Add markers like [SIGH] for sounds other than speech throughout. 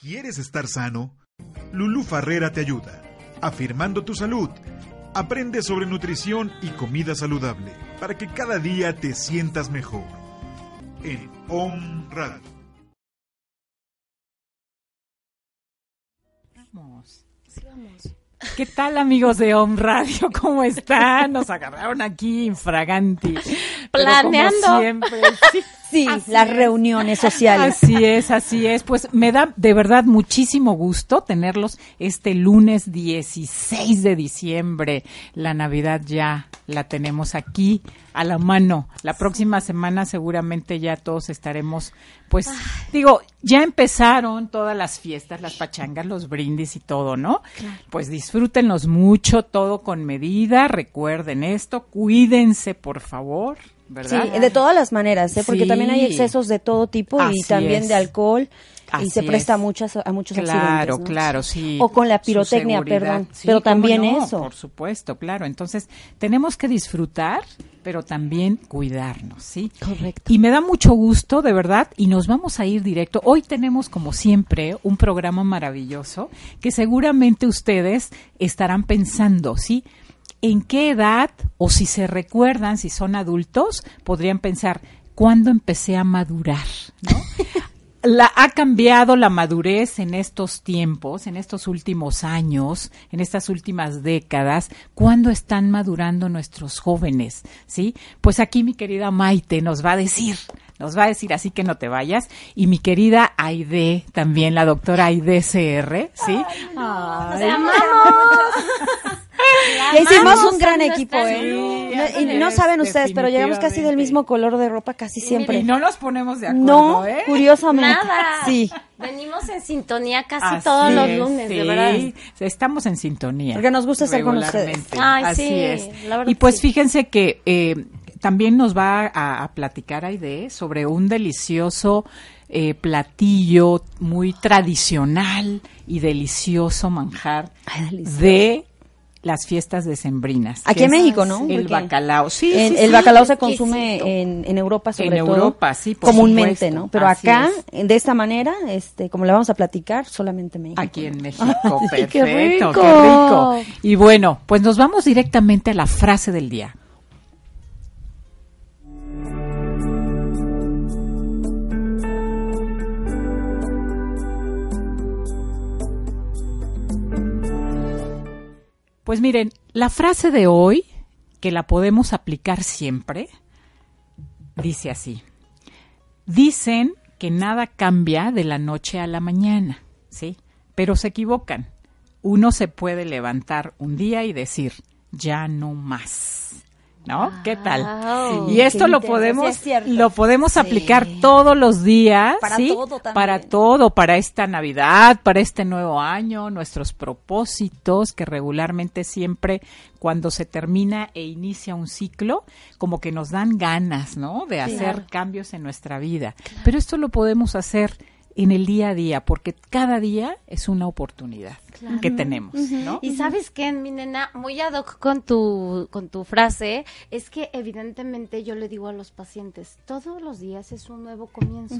¿Quieres estar sano? Lulú Farrera te ayuda. Afirmando tu salud. Aprende sobre nutrición y comida saludable para que cada día te sientas mejor. En Om Radio. Vamos. ¿Qué tal amigos de Home Radio? ¿Cómo están? Nos agarraron aquí infraganti. Pero como Planeando. siempre, sí. Sí, Así las es. reuniones sociales. Así es, así es. Pues me da de verdad muchísimo gusto tenerlos este lunes 16 de diciembre. La Navidad ya la tenemos aquí a la mano. La próxima semana seguramente ya todos estaremos, pues digo, ya empezaron todas las fiestas, las pachangas, los brindis y todo, ¿no? Pues disfrútenlos mucho, todo con medida. Recuerden esto, cuídense, por favor. Sí, de todas las maneras, ¿eh? porque Sí. también hay excesos de todo tipo y también es. de alcohol y se presta a muchas a muchos Claro, accidentes. ¿no? claro, sí. O con la pirotecnia, perdón, Sí, pero también no, eso. Por supuesto, claro. Entonces, tenemos que disfrutar, pero también cuidarnos, ¿sí? Correcto. Y me da mucho gusto, de verdad, y nos vamos a ir directo. Hoy tenemos, como siempre, un programa maravilloso que seguramente ustedes estarán pensando, ¿sí? ¿En qué edad, o si se recuerdan, si son adultos, podrían pensar, ¿cuándo empecé a madurar? ¿no? [LAUGHS] La, ha cambiado la madurez en estos tiempos, en estos últimos años, en estas últimas décadas. ¿Cuándo están madurando nuestros jóvenes? ¿Sí? Pues aquí mi querida Maite nos va a decir, nos va a decir, así que no te vayas. Y mi querida Aide, también la doctora Aide CR, ¿sí? Ay, [LAUGHS] Ya hicimos Vamos un gran a equipo, ¿eh? No- y no saben ustedes, pero llegamos casi del mismo color de ropa casi siempre. Y no nos ponemos de acuerdo, No, ¿eh? curiosamente. Nada. Sí, Venimos en sintonía casi Así todos los es, lunes, sí. de verdad. Estamos en sintonía. Porque nos gusta estar con ustedes. Ay, Así sí, es. la verdad y pues sí. fíjense que eh, también nos va a, a platicar Aide sobre un delicioso eh, platillo muy tradicional y delicioso manjar Ay, delicioso. de las fiestas decembrinas. Aquí en México, ¿no? El Porque bacalao. Sí, en- sí, el sí. bacalao se consume en, en Europa sobre En todo. Europa, sí, por comúnmente, supuesto. ¿no? Pero Así acá, es. de esta manera, este, como le vamos a platicar, solamente México. Aquí en. [LAUGHS] México, perfecto, qué qué rico. rico. Y bueno, pues nos vamos directamente a la frase del día. Pues miren, la frase de hoy, que la podemos aplicar siempre, dice así. Dicen que nada cambia de la noche a la mañana, ¿sí? Pero se equivocan. Uno se puede levantar un día y decir, ya no más. ¿No? ¿Qué tal? Wow. y esto lo podemos es lo podemos Sí. aplicar todos los días, Para ¿sí? todo también. Para todo, para esta Navidad, para este nuevo año, nuestros propósitos que regularmente siempre cuando se termina e inicia un ciclo, como que nos dan ganas, ¿no? De hacer cambios en nuestra vida. Pero esto lo podemos hacer en el día a día, porque cada día es una oportunidad que tenemos, ¿no? Y sabes qué, mi nena, muy ad hoc con tu, con tu frase, es que evidentemente yo le digo a los pacientes, todos los días es un nuevo comienzo.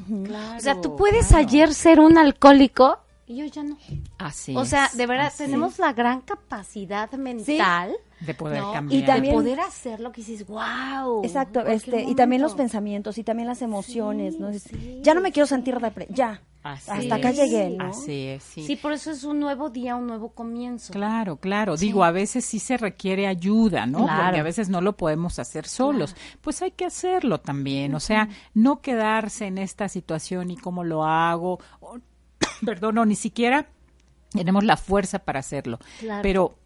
o sea, tú puedes claro. ayer ser un alcohólico y yo ya no. Así o sea, de verdad, tenemos la gran capacidad mental de poder ¿no? cambiar. Y también- de poder hacer lo que dices, wow. Exacto, este, y también los pensamientos y también las emociones, ¿no? Es- Ya no me quiero sentir depre, ya. Así Hasta acá es, llegué, ¿no? Así es, sí. Sí, por eso es un nuevo día, un nuevo comienzo. Claro, claro. Digo, a veces sí se requiere ayuda, ¿no? Claro. Porque a veces no lo podemos hacer solos. Pues hay que hacerlo también. O sea, no quedarse en esta situación y cómo lo hago. o- [COUGHS] perdón, o ni siquiera tenemos la fuerza para hacerlo. Claro. Pero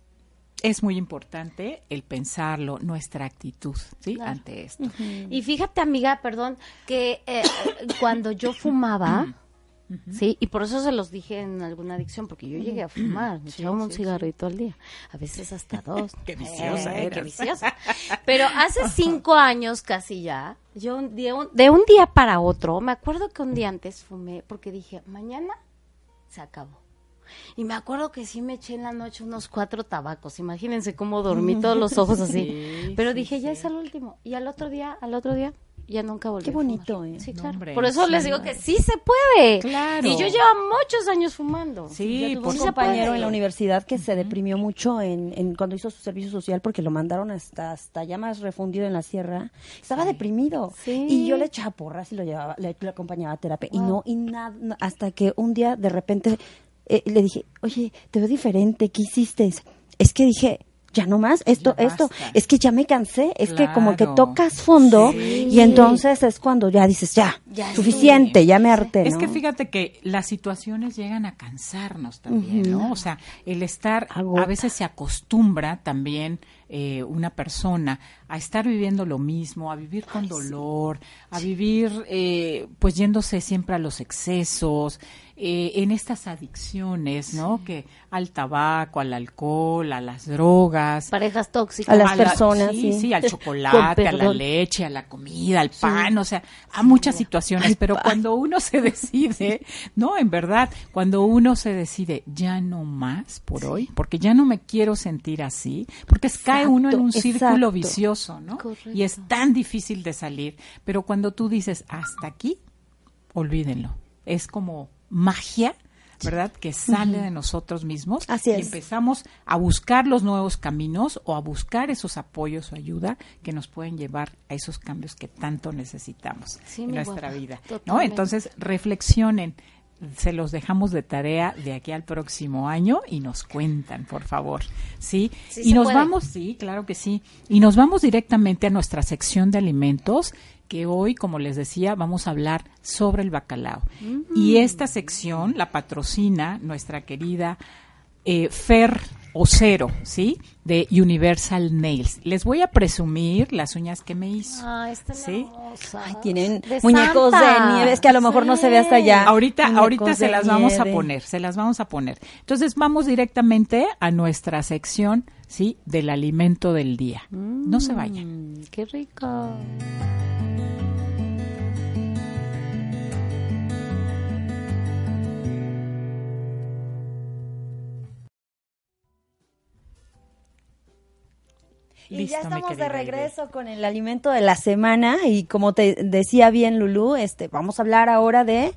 es muy importante el pensarlo, nuestra actitud, ¿sí? Ante esto. Y fíjate, amiga, perdón, que eh, [COUGHS] cuando yo fumaba, [COUGHS] Sí, y por eso se los dije en alguna adicción, porque yo llegué a fumar, me echaba un cigarrito al día, a veces hasta [LAUGHS] dos. qué viciosa eh, Qué viciosa. Pero hace cinco años casi ya, yo un día, de un día para otro, me acuerdo que un día antes fumé, porque dije, mañana se acabó. Y me acuerdo que sí me eché en la noche unos cuatro tabacos. Imagínense cómo dormí [LAUGHS] todos los ojos así. Pero dije, ya es el último. Y al otro día, al otro día, ya nunca volví. Qué bonito, ¿eh? Sí, claro. por eso les digo que sí se puede. Claro. Y yo llevo muchos años fumando. Sí, por un compañero en la universidad que se deprimió mucho en, en, cuando hizo su servicio social porque lo mandaron hasta hasta ya más refundido en la sierra. Estaba deprimido. Y yo le echaba porras y lo llevaba, le, acompañaba a terapia. Y no, y nada, hasta que un día de repente eh, le dije, oye, te veo diferente, ¿qué hiciste? Es que dije, ya no más, esto, esto, es que ya me cansé, es que como que tocas fondo y entonces es cuando ya dices, ya, suficiente, ya me harté. Es que fíjate que las situaciones llegan a cansarnos también, ¿no? O sea, el estar, a veces se acostumbra también eh, una persona a estar viviendo lo mismo, a vivir con dolor, a vivir eh, pues yéndose siempre a los excesos, eh, en estas adicciones, ¿no? Que al tabaco, al alcohol, a las drogas. Parejas tóxicas. A las personas. sí, sí, al [LAUGHS] chocolate, a la leche, a la comida, al pan, o sea, a muchas situaciones. pero cuando uno se [LAUGHS] decide, no, en verdad, cuando uno se decide, ya no más por hoy, porque ya no me quiero sentir así, porque es, cae uno en un círculo vicioso, ¿no? Y es tan difícil de salir. Pero cuando tú dices, hasta aquí, olvídenlo. Es como magia, ¿verdad? Que sale de nosotros mismos. Así Y empezamos a buscar los nuevos caminos o a buscar esos apoyos o ayuda que nos pueden llevar a esos cambios que tanto necesitamos en nuestra vida. ¿no? Entonces, reflexionen. Se los dejamos de tarea de aquí al próximo año y nos cuentan, por favor. ¿Sí? y nos vamos, sí, claro que sí. Y nos vamos directamente a nuestra sección de alimentos que hoy, como les decía, vamos a hablar sobre el bacalao. Y esta sección la patrocina nuestra querida eh, Fer Ocero, ¿sí? De Universal Nails. Les voy a presumir las uñas que me hizo. Ah, ¿sí? Ay, tienen muñecos de nieve, es que a lo mejor no se ve hasta allá. Ahorita, ahorita se las vamos a poner, se las vamos a poner. Entonces vamos directamente a nuestra sección, ¿sí? Del alimento del día. no se vayan. Mm, qué rico. Y ya estamos de regreso con el alimento de la semana y como te decía bien Lulú, este, vamos a hablar ahora de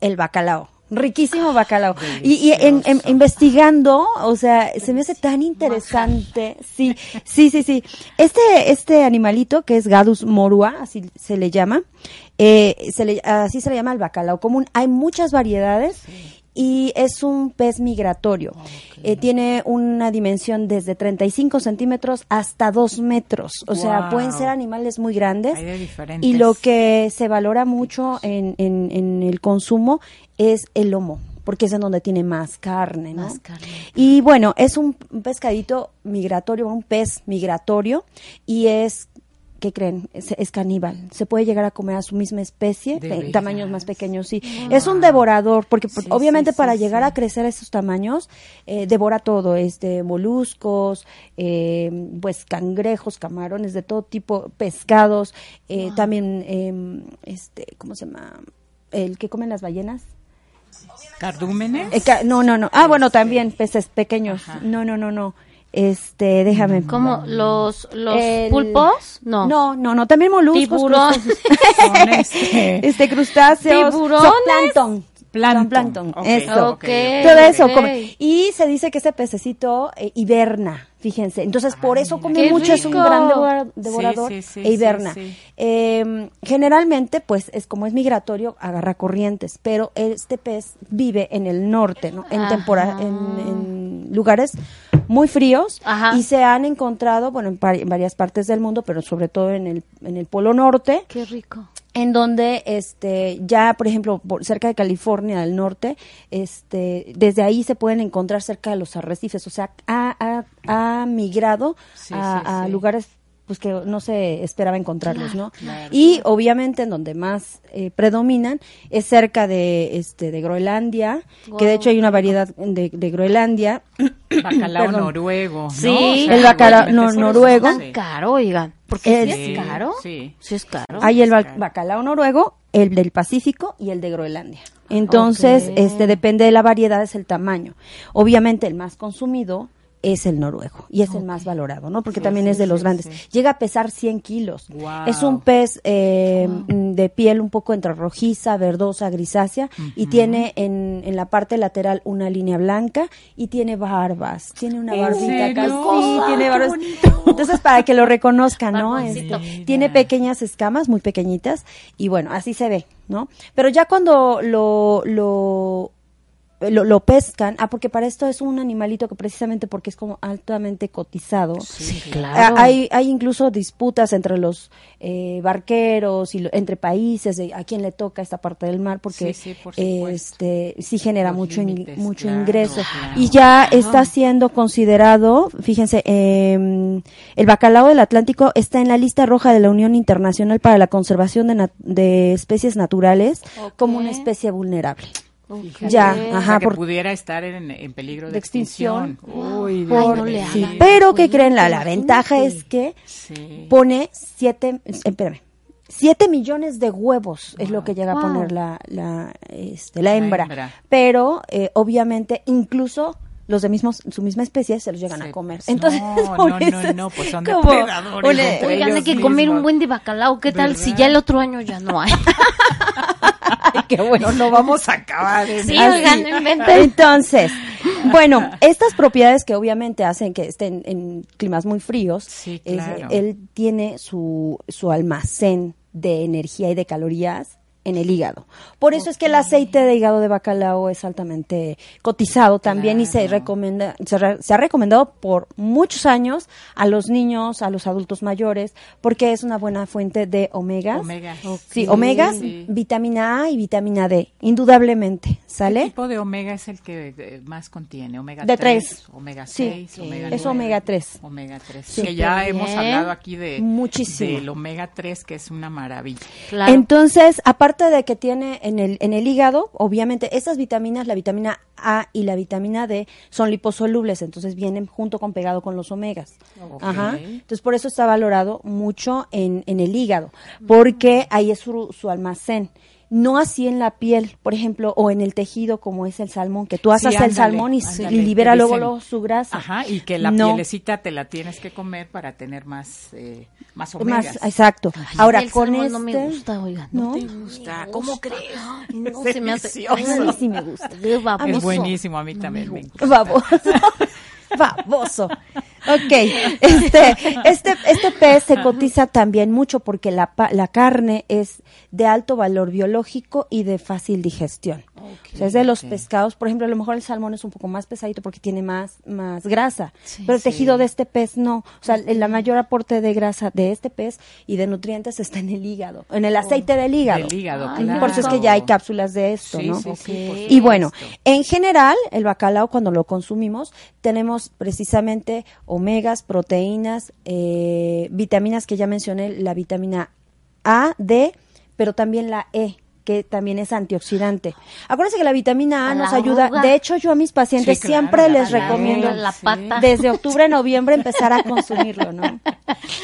el bacalao. Riquísimo bacalao. Y, en, investigando, o sea, se me hace tan interesante. Sí, sí, sí, sí. Este, este animalito que es Gadus morua, así se le llama, eh, se le, así se le llama el bacalao común. Hay muchas variedades y es un pez migratorio. Ah, eh, tiene una dimensión desde 35 centímetros hasta 2 metros. O sea, pueden ser animales muy grandes. Y lo que se valora mucho en, en, el consumo es el lomo porque es en donde tiene más carne, ¿no? Más carne. Y bueno, es un pescadito migratorio, un pez migratorio y es ¿qué creen? Es, caníbal. Se puede llegar a comer a su misma especie, en tamaños más pequeños, sí. Es un devorador, porque obviamente para llegar a crecer a esos tamaños, eh, devora todo, este, moluscos, eh, pues cangrejos, camarones, de todo tipo, pescados, eh, también, em, este, ¿cómo se llama? El que comen las ballenas. ¿Cardúmenes? no, no, no. Ah, bueno, también peces pequeños. No, no, no, no. Este, déjame. ¿Cómo? ¿Los, los pulpos? No. No, no, no, también moluscos. Tiburón. [LAUGHS] este, [LAUGHS] este, crustáceos. Tiburones. Plancton. Plancton. Eso. Okay, Todo eso. Y se dice que ese pececito eh, hiberna. Fíjense, entonces por eso come mucho, es un gran devorador e hiberna. Em, generalmente, pues es como es migratorio, agarra corrientes, pero este pez vive en el norte, ¿no? En, temporada, en, lugares muy fríos y se han encontrado, bueno, en, varias partes del mundo, pero sobre todo en el, en el Polo Norte. Qué rico. En donde este ya por ejemplo por cerca de California del norte este desde ahí se pueden encontrar cerca de los arrecifes. O sea ha, ha, migrado a, lugares pues que no se esperaba encontrarlos, ¿no? Y obviamente en donde más eh, predominan es cerca de este de Groenlandia, que de hecho hay una variedad de, de Groenlandia. [COUGHS] Bacalao noruego, Sí, el bacalao noruego. Es caro, oigan. Porque es, caro. Sí. sí. es caro. Hay el bacalao noruego, el del Pacífico y el de Groenlandia. Entonces, este depende de la variedad, es el tamaño. Obviamente el más consumido es el noruego y es el más valorado, ¿no? Porque también es de los grandes. Llega a pesar 100 kilos. Es un pez eh, de piel un poco entre rojiza, verdosa, grisácea y tiene en, en, la parte lateral una línea blanca y tiene barbas. Tiene una barbita acá. Sí, tiene barbas. Entonces, para que lo reconozcan, ¿no? Este, tiene pequeñas escamas, muy pequeñitas y bueno, así se ve, ¿no? Pero ya cuando lo, lo lo, pescan, ah, porque para esto es un animalito que precisamente porque es como altamente cotizado. Sí, claro. hay, hay incluso disputas entre los eh, barqueros y entre países de a quién le toca esta parte del mar, porque sí, este sí genera mucho mucho ingreso y ya está siendo considerado, fíjense, em, el bacalao del Atlántico está en la lista roja de la Unión Internacional para la Conservación de, de Especies Naturales como una especie vulnerable. Ya, ajá, que pudiera estar en, peligro de, extinción. Pero que creen la, la ventaja es que pone siete, espérame, siete millones de huevos es lo que llega a poner la, la, este, la, hembra. Pero eh, obviamente incluso los de mismos, su misma especie se los llegan a comer. Pues Entonces, no, [LAUGHS] no, no, no, pues son depredadores. Oigan, hay que comer un buen de bacalao. ¿Qué tal si ya el otro año ya no hay? [LAUGHS] qué bueno, no vamos a acabar. sí, oigan, Entonces, [LAUGHS] bueno, estas propiedades que obviamente hacen que estén en climas muy fríos, sí, claro. él tiene su, su almacén de energía y de calorías en el hígado. Por eso es que el aceite de hígado de bacalao es altamente cotizado también y se recomienda se, ha recomendado por muchos años a los niños, a los adultos mayores, porque es una buena fuente de omegas. Omegas. Sí, omegas, vitamina A y vitamina D, indudablemente, ¿sale? ¿Qué tipo de omega es el que eh, más contiene? Omega de 3, omega 6, sí, omega Es omega 3. Omega 3. que ya hemos hablado aquí de muchísimo del omega 3 que es una maravilla. Entonces, aparte de que tiene en el, en el hígado, obviamente, estas vitaminas, la vitamina A y la vitamina D, son liposolubles, entonces vienen junto con pegado con los omegas. Ajá. Entonces, por eso está valorado mucho en, en el hígado, porque ahí es su, su almacén no así en la piel, por ejemplo, o en el tejido como es el salmón, que tú asas el salmón y, libera luego, su grasa. Ajá, y que la pielecita te la tienes que comer para tener más eh, más omegas. exacto. Ahora con este no me este gusta, oiga, no, te gusta. ¿Cómo crees? [LAUGHS] no se me hace. A [LAUGHS] mí sí me gusta. Es buenísimo, a mí también me gusta. Baboso. [LAUGHS] Baboso. Ok, este, este, este pez se cotiza también mucho porque la, la carne es de alto valor biológico y de fácil digestión. o sea, es de los pescados, por ejemplo, a lo mejor el salmón es un poco más pesadito porque tiene más, más grasa, pero el tejido de este pez no. O sea, el, mayor aporte de grasa de este pez y de nutrientes está en el hígado, en el aceite del hígado. hígado, Por eso es que ya hay cápsulas de esto, ¿no? y bueno, en general, el bacalao cuando lo consumimos, tenemos precisamente omegas, proteínas, eh, vitaminas que ya mencioné, la vitamina A, D, pero también la E que también es antioxidante. Acuérdense que la vitamina A, nos ayuda. De hecho, yo a mis pacientes siempre les recomiendo desde octubre, noviembre empezar a consumirlo, ¿no? [LAUGHS]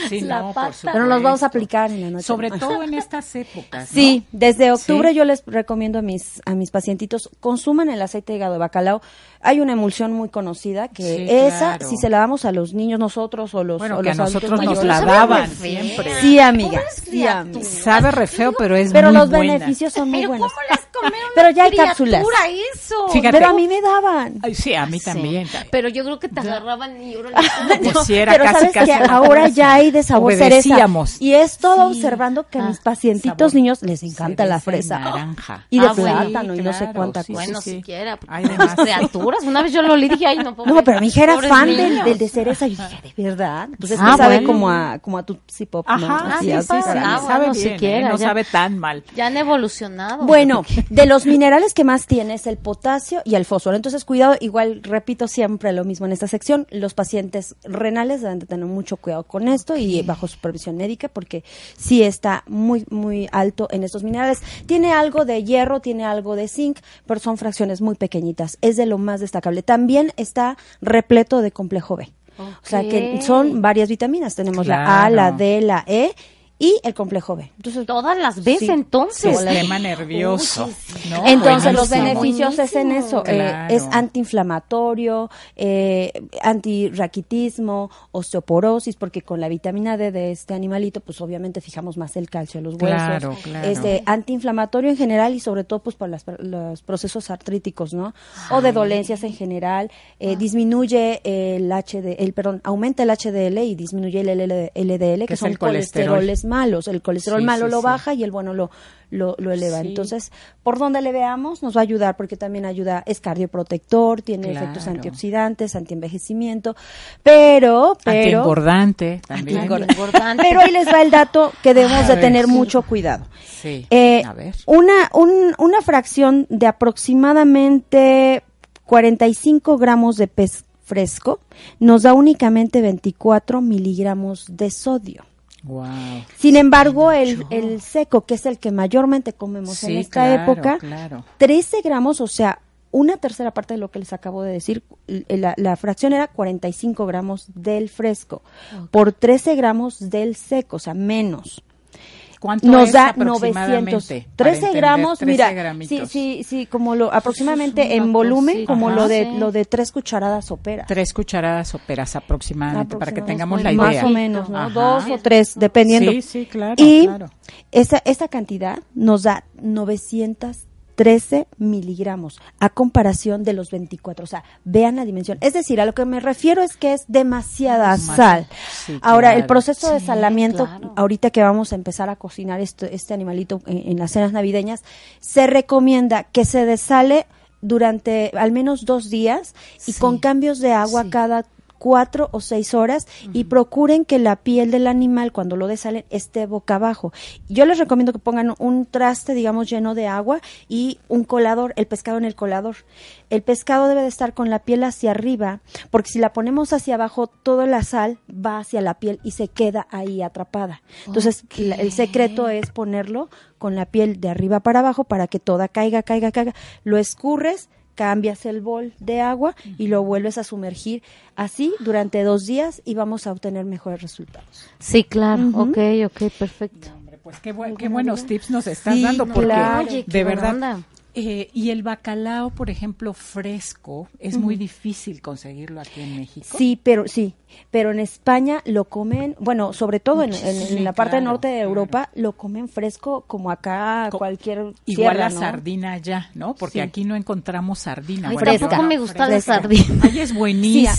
Sí, la Pero nos vamos a aplicar en la noche. Sobre todo en estas épocas. Sí, desde octubre yo les recomiendo a mis a mis pacientitos consuman el aceite de hígado de bacalao. Hay una emulsión muy conocida que esa si se la damos a los niños nosotros o los bueno, o que a nosotros nos la daban siempre. Sí, amiga. Sí, Sabe re feo, pero es pero muy los beneficios son muy buenos. ¿Cómo les comieron Pero ya hay cápsulas. eso! Fíjate. Pero a mí me daban. Ay, sí, a mí también. Pero yo creo que te agarraban y [LAUGHS] ahora no, Pero sabes que ahora ya hay de sabor cereza. Y es todo observando que a mis ah, pacientitos niños les encanta la fresa. naranja. Y de ah, plátano y no sé cuánta cosa. Bueno, siquiera. Hay demás criaturas. Una vez yo lo leí y dije, ay, no, No, pero mi hija era fan del, del, de cereza. Y dije, ¿de verdad? Entonces, ah, sabe como a, como a tu pop, ¿no? Ajá, sí, sí, sabe siquiera, no sabe tan mal. Ya han evolucionado. Bueno, [LAUGHS] de los minerales que más tiene es el potasio y el fósforo. Entonces, cuidado, igual repito siempre lo mismo en esta sección, los pacientes renales deben de tener mucho cuidado con esto y bajo supervisión médica porque sí está muy, muy alto en estos minerales. Tiene algo de hierro, tiene algo de zinc, pero son fracciones muy pequeñitas. Es de lo más destacable. También está repleto de complejo B. O sea que son varias vitaminas. Tenemos la A, la D, la E y el complejo B. Entonces, todas las veces entonces. Sistema nervioso. Entonces, los beneficios es en eso. Eh, es antiinflamatorio, eh, antirraquitismo, osteoporosis, porque con la vitamina D de este animalito, pues obviamente fijamos más el calcio a los huesos. Claro, claro. Este, antiinflamatorio en general y sobre todo pues para los procesos artríticos, ¿no? O de dolencias en general. Eh, ah. Disminuye el HD, el, perdón, aumenta el HDL y disminuye el LDL, que, son colesteroles malos. El colesterol malo lo baja y el bueno lo, lo, eleva. Entonces, por donde le veamos, nos va a ayudar porque también ayuda, es cardioprotector, tiene efectos antioxidantes, antienvejecimiento, pero, pero. Antiengordante también. Pero ahí les va el dato que debemos de tener mucho cuidado. Sí. Eh, a ver. Una, un, una fracción de aproximadamente 45 gramos de pez fresco nos da únicamente 24 miligramos de sodio. Sin embargo, el, el, seco, que es el que mayormente comemos en esta época, 13 gramos, o sea, una tercera parte de lo que les acabo de decir, la, la fracción era 45 gramos del fresco. Por 13 gramos del seco, o sea, menos. ¿Cuánto nos da 900 13 gramos mira sí sí sí como lo aproximadamente en volumen como lo de lo de tres cucharadas soperas. Tres cucharadas soperas aproximadamente, para que tengamos la idea. más o menos no dos o tres dependiendo. Sí sí claro y claro. esa esa cantidad nos da 900 13 miligramos a comparación de los 24. O sea, vean la dimensión. Es decir, a lo que me refiero es que es demasiada sal. Ahora, el proceso de salamiento, ahorita que vamos a empezar a cocinar este, este animalito en, las cenas navideñas, se recomienda que se desale durante al menos dos días y con cambios de agua cada cuatro o seis horas y procuren que la piel del animal cuando lo desalen esté boca abajo. Yo les recomiendo que pongan un traste, digamos, lleno de agua y un colador, el pescado en el colador. El pescado debe de estar con la piel hacia arriba, porque si la ponemos hacia abajo, toda la sal va hacia la piel y se queda ahí atrapada. Entonces, el secreto es ponerlo con la piel de arriba para abajo para que toda caiga, caiga, caiga. Lo escurres cambias el bol de agua y lo vuelves a sumergir así durante dos días y vamos a obtener mejores resultados. Sí, claro, ok, ok, perfecto. pues qué, qué buenos tips nos estás dando, porque de verdad eh, y el bacalao, por ejemplo, fresco, es muy difícil conseguirlo aquí en México. Sí, pero sí, pero en España lo comen, bueno, sobre todo en, la parte norte de Europa lo comen fresco como acá cualquier igual la sardina allá, ¿no? Porque aquí no encontramos sardina. Ay, tampoco me gusta la sardina. Ay, es buenísima.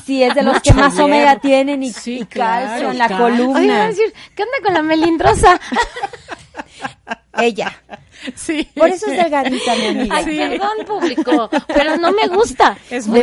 Sí, sí, es de los que más omega tienen y, calcio en la columna. Ay, a decir, ¿qué onda con la melindrosa? [LAUGHS] Ella. Sí. Por eso es delgadita, mi amiga. Ay, perdón, público, pero no me gusta. Es muy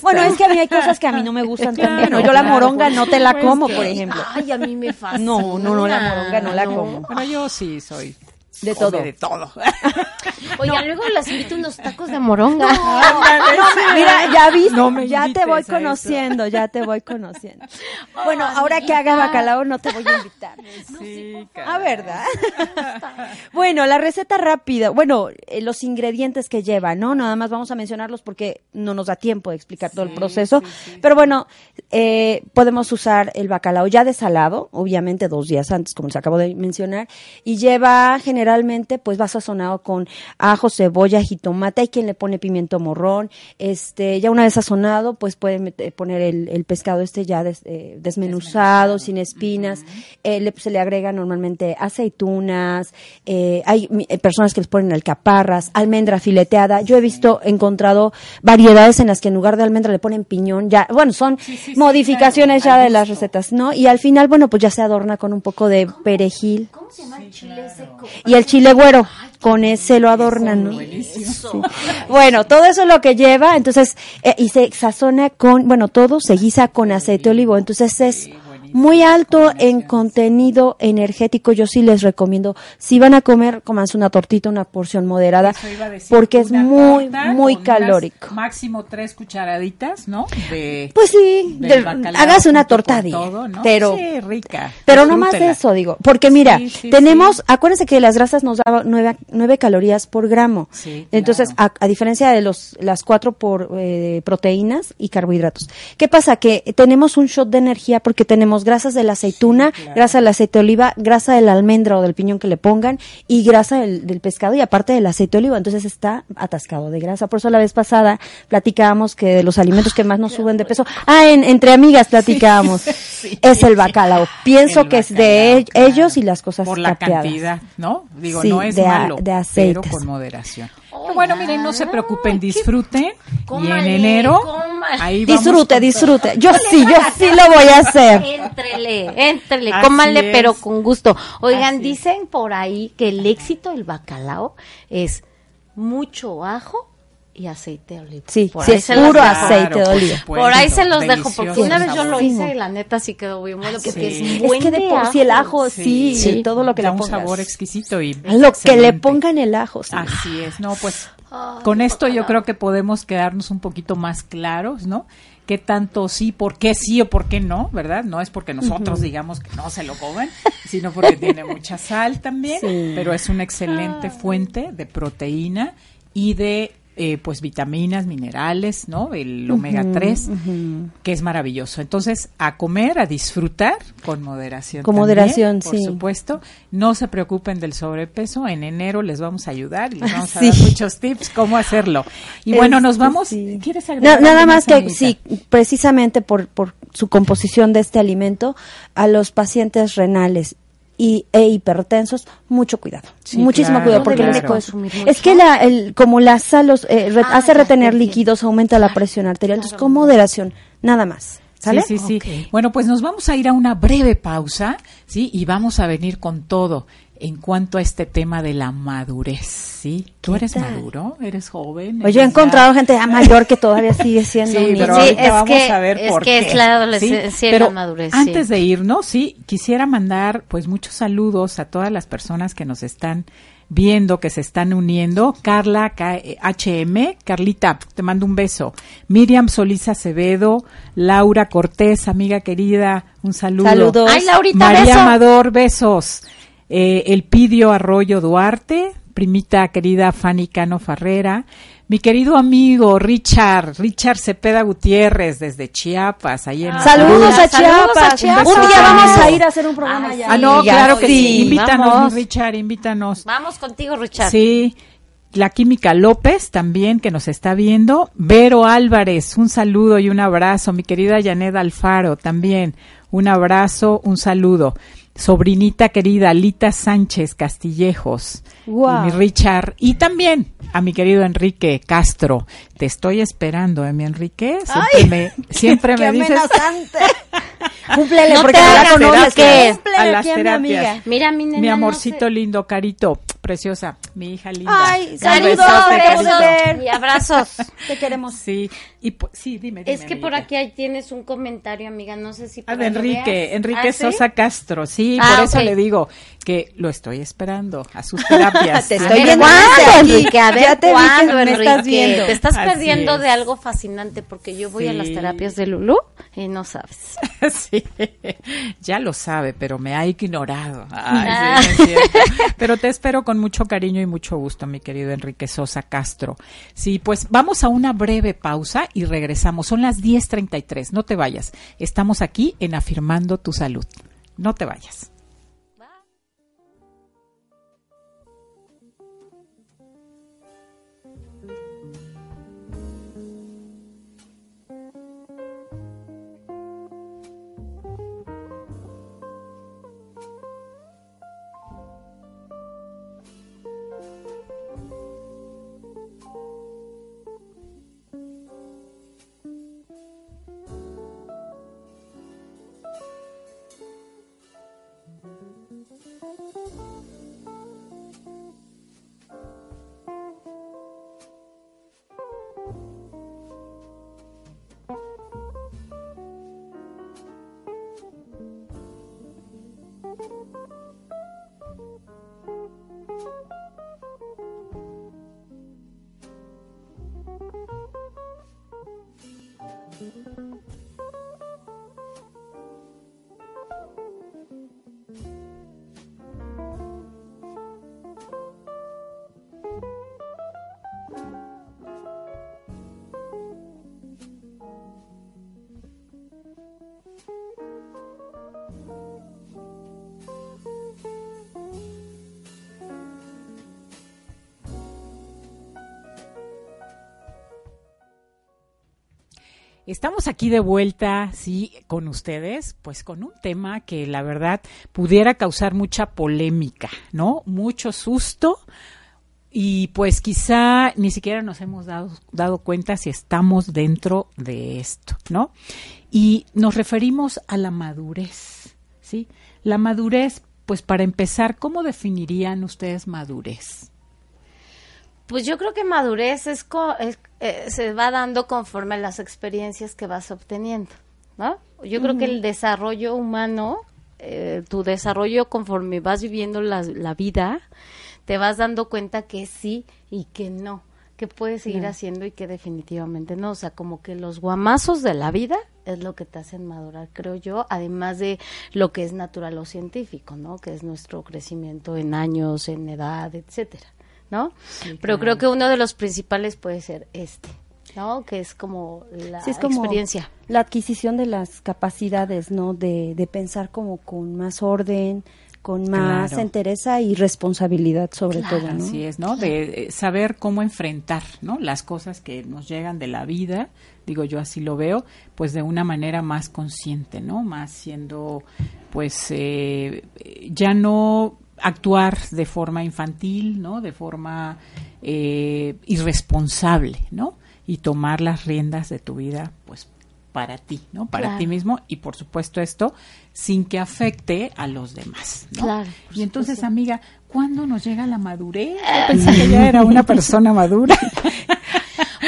Bueno, es que a mí hay cosas que a mí no me gustan también. yo la moronga no te la como, por ejemplo. Ay, a mí me fascina. No, no, no, la moronga no la como. Bueno, yo sí soy de todo. De todo. [LAUGHS] Oiga, luego las invito unos tacos de moronga. [LAUGHS] mira, ya viste, ya te voy conociendo, ya te voy conociendo. [LAUGHS] Bueno, ahora que haga bacalao no te voy a invitar. Sí, Ah, ¿verdad? bueno, la receta rápida, bueno, eh, los ingredientes que lleva, ¿no? Nada más vamos a mencionarlos porque no nos da tiempo de explicar todo el proceso. Pero bueno, eh, podemos usar el bacalao ya desalado, obviamente dos días antes, como se acabo de mencionar, y lleva generalmente generalmente pues va sazonado con ajo, cebolla, jitomate, hay quien le pone pimiento morrón, este, ya una vez sazonado pues pueden poner el, pescado este ya eh, desmenuzado, sin espinas, eh, se le agrega normalmente aceitunas, eh, hay personas que les ponen alcaparras, almendra fileteada, yo he visto, encontrado variedades en las que en lugar de almendra le ponen piñón, ya, bueno, son modificaciones ya de las recetas, ¿no? Y al final, bueno, pues ya se adorna con un poco de perejil. ¿Cómo se llama el chile seco? Y el chile güero, con ese lo adornan, ¿no? Bueno, todo eso es lo que lleva, entonces, eh, y se sazona con, bueno, todo se guisa con aceite de olivo, entonces es muy alto en contenido energético. Yo sí les recomiendo, si van a comer, comanse una tortita, una porción moderada, porque es muy, muy calórico. Máximo tres cucharaditas, ¿no? pues sí, hágase una tortadilla, pero rica. Pero no más de eso, digo, porque mira, tenemos, acuérdense que las grasas nos daban nueve, calorías por gramo. Entonces, a, diferencia de los las cuatro por eh, proteínas y carbohidratos. ¿Qué pasa? Que tenemos un shot de energía porque tenemos grasas de la aceituna, grasa del aceite de oliva, grasa del almendra o del piñón que le pongan y grasa del, pescado y aparte del aceite de oliva. Entonces está atascado de grasa. Por eso la vez pasada platicábamos que de los alimentos que más nos [LAUGHS] suben de peso, ah, entre amigas platicábamos, [LAUGHS] es el bacalao. Pienso que es de ellos y las cosas Por la cantidad, ¿no? Digo, no es de, malo, de pero con moderación bueno, miren, no se preocupen, disfruten. y en enero, ahí Disfrute, disfrute. Yo sí, yo sí lo voy a hacer. Éntrele, éntrele, cómanle, pero con gusto. Oigan, dicen por ahí que el éxito del bacalao es mucho ajo y aceite de oliva. Sí, sí es puro aceite de oliva. Por ahí se los dejo, porque una vez yo lo hice y la neta sí quedó muy bueno. Porque es, es, que de por sí el ajo, sí, todo lo que da le un sabor exquisito y Lo que le pongan el ajo, sí. Así es, no, pues con esto yo creo que podemos quedarnos un poquito más claros, ¿no? qué tanto sí, por qué sí o por qué no, ¿verdad? No es porque nosotros digamos que no se lo comen, sino porque [LAUGHS] tiene mucha sal también, pero es una excelente fuente de proteína y de eh, pues vitaminas, minerales, ¿no? El omega 3, que es maravilloso. Entonces, a comer, a disfrutar con moderación. Con moderación, sí. Por supuesto. No se preocupen del sobrepeso. En enero les vamos a ayudar y les vamos a [LAUGHS] dar muchos tips cómo hacerlo. Y bueno, nos vamos. ¿Quieres agregar? nada más que, sí, precisamente por, por su composición de este alimento, a los pacientes renales y, e hipertensos, mucho cuidado. Muchísimo cuidado porque es que la, el, como la sal los, eh, ah, hace retener líquidos, aumenta la presión arterial, entonces con moderación, nada más. ¿Sale? Sí, sí, sí. Bueno, pues nos vamos a ir a una breve pausa, ¿sí? Y vamos a venir con todo en cuanto a este tema de la madurez, ¿sí? ¿Tú eres maduro? ¿Eres joven? Pues yo he encontrado gente mayor que todavía sigue [LAUGHS] siendo sí, pero sí, es vamos que, a ver es que es la adolescencia y la madurez. Antes de irnos, sí, quisiera mandar pues muchos saludos a todas las personas que nos están viendo, que se están uniendo. Carla HM, Carlita, te mando un beso. Miriam Solís Acevedo, Laura Cortés, amiga querida, un saludo. Saludos. Ay, Laurita, María Amador, besos. Eh, el Pidio Arroyo Duarte, primita querida Fanny Cano Farrera, mi querido amigo Richard, Richard Cepeda Gutiérrez desde Chiapas, ahí en Saludos, a Chiapas. Un, día vamos a ir a hacer un programa allá. Ah, no, claro que sí. Invítanos, Richard, invítanos. Vamos contigo, Richard. Sí. La Química López también que nos está viendo. Vero Álvarez, un saludo y un abrazo. Mi querida Janet Alfaro también, un abrazo, un saludo sobrinita querida Lita Sánchez Castillejos, y mi Richard, y también a mi querido Enrique Castro. Te estoy esperando, ¿eh, mi Enrique? Siempre me, [LAUGHS] siempre me dices. [LAUGHS] Cúmplele no porque te la a las terapias. Mira, mi, mi amorcito lindo, carito, preciosa, mi hija linda. Ay, saludos, besos y abrazos. Te queremos. Sí, y sí, dime, Es que por aquí tienes un comentario, amiga, no sé si ah, de Enrique, Enrique ¿Ah, Sosa Castro, sí, ah, por eso le digo que lo estoy esperando a sus terapias. [LAUGHS] te estoy viendo Enrique, a [LAUGHS] ver te cuándo, Enrique. Estás viendo. Te estás perdiendo de algo fascinante porque yo voy a las terapias de Lulú y no sabes. [LAUGHS] sí, ya lo sabe, pero me ha ignorado. pero te espero con mucho cariño y mucho gusto, mi querido Enrique Sosa Castro. Sí, pues vamos a una breve pausa y regresamos. Son las 10:33. No te vayas. Estamos aquí en Afirmando tu Salud. No te vayas. Estamos aquí de vuelta, sí, con ustedes, pues con un tema que la verdad pudiera causar mucha polémica, ¿no? Mucho susto y pues quizá ni siquiera nos hemos dado, dado cuenta si estamos dentro de esto, ¿no? Y nos referimos a la madurez, ¿sí? La madurez, pues para empezar, ¿cómo definirían ustedes madurez? Pues yo creo que madurez es, eh, se va dando conforme a las experiencias que vas obteniendo, ¿no? Yo creo que el desarrollo humano, eh, tu desarrollo conforme vas viviendo la, vida, te vas dando cuenta que sí y que no, que puedes seguir haciendo y que definitivamente no. O sea, como que los guamazos de la vida es lo que te hacen madurar, creo yo, además de lo que es natural o científico, ¿no? Que es nuestro crecimiento en años, en edad, etcétera. ¿No? Pero creo que uno de los principales puede ser este, ¿no? Que es como la experiencia. La adquisición de las capacidades, ¿no? De, de pensar como con más orden, con más entereza y responsabilidad sobre todo, ¿no? Así es, ¿no? De saber cómo enfrentar, ¿no? Las cosas que nos llegan de la vida, digo yo así lo veo, pues de una manera más consciente, ¿no? Más siendo, pues, eh, ya no actuar de forma infantil, ¿no? De forma eh, irresponsable, ¿no? Y tomar las riendas de tu vida, pues para ti, ¿no? Para ti mismo y por supuesto esto sin que afecte a los demás, ¿no? Claro, y entonces, amiga, ¿cuándo nos llega la madurez? Yo pensé que ya era una [LAUGHS] persona madura. [LAUGHS]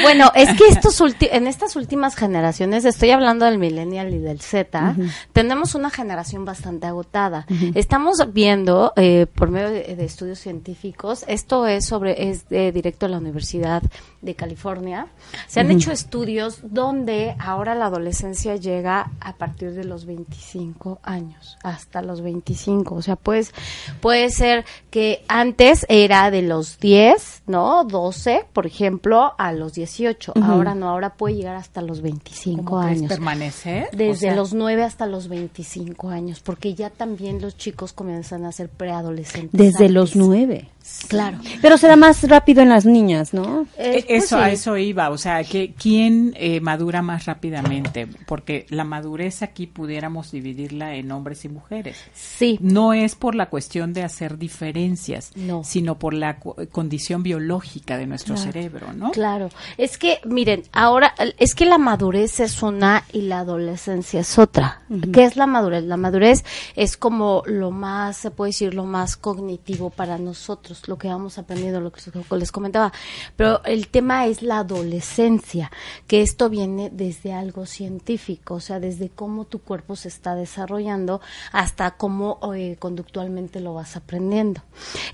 Bueno, es que estos en estas últimas generaciones, estoy hablando del millennial y del Z, tenemos una generación bastante agotada. Estamos viendo eh, por medio de, estudios científicos, esto es sobre es directo a la Universidad de California. Se han hecho estudios donde ahora la adolescencia llega a partir de los 25 años, hasta los 25. O sea, pues puede ser que antes era de los 10, ¿no? 12, por ejemplo, a los 18. Ahora no, ahora puede llegar hasta los 25 años. permanecer? Desde los 9 hasta los 25 años, porque ya también los chicos comienzan a ser preadolescentes. Desde los 9. Claro. Pero será más rápido en las niñas, ¿no? Eh, pues eso, a eso iba. O sea, que ¿quién eh, madura más rápidamente? Porque la madurez aquí pudiéramos dividirla en hombres y mujeres. Sí. No es por la cuestión de hacer diferencias, sino por la condición biológica de nuestro cerebro, ¿no? Claro. Es que, miren, ahora, es que la madurez es una y la adolescencia es otra. ¿Qué es la madurez? La madurez es como lo más, se puede decir, lo más cognitivo para nosotros lo que vamos aprendiendo, lo que les comentaba. Pero el tema es la adolescencia, que esto viene desde algo científico, o sea, desde cómo tu cuerpo se está desarrollando hasta cómo eh, conductualmente lo vas aprendiendo.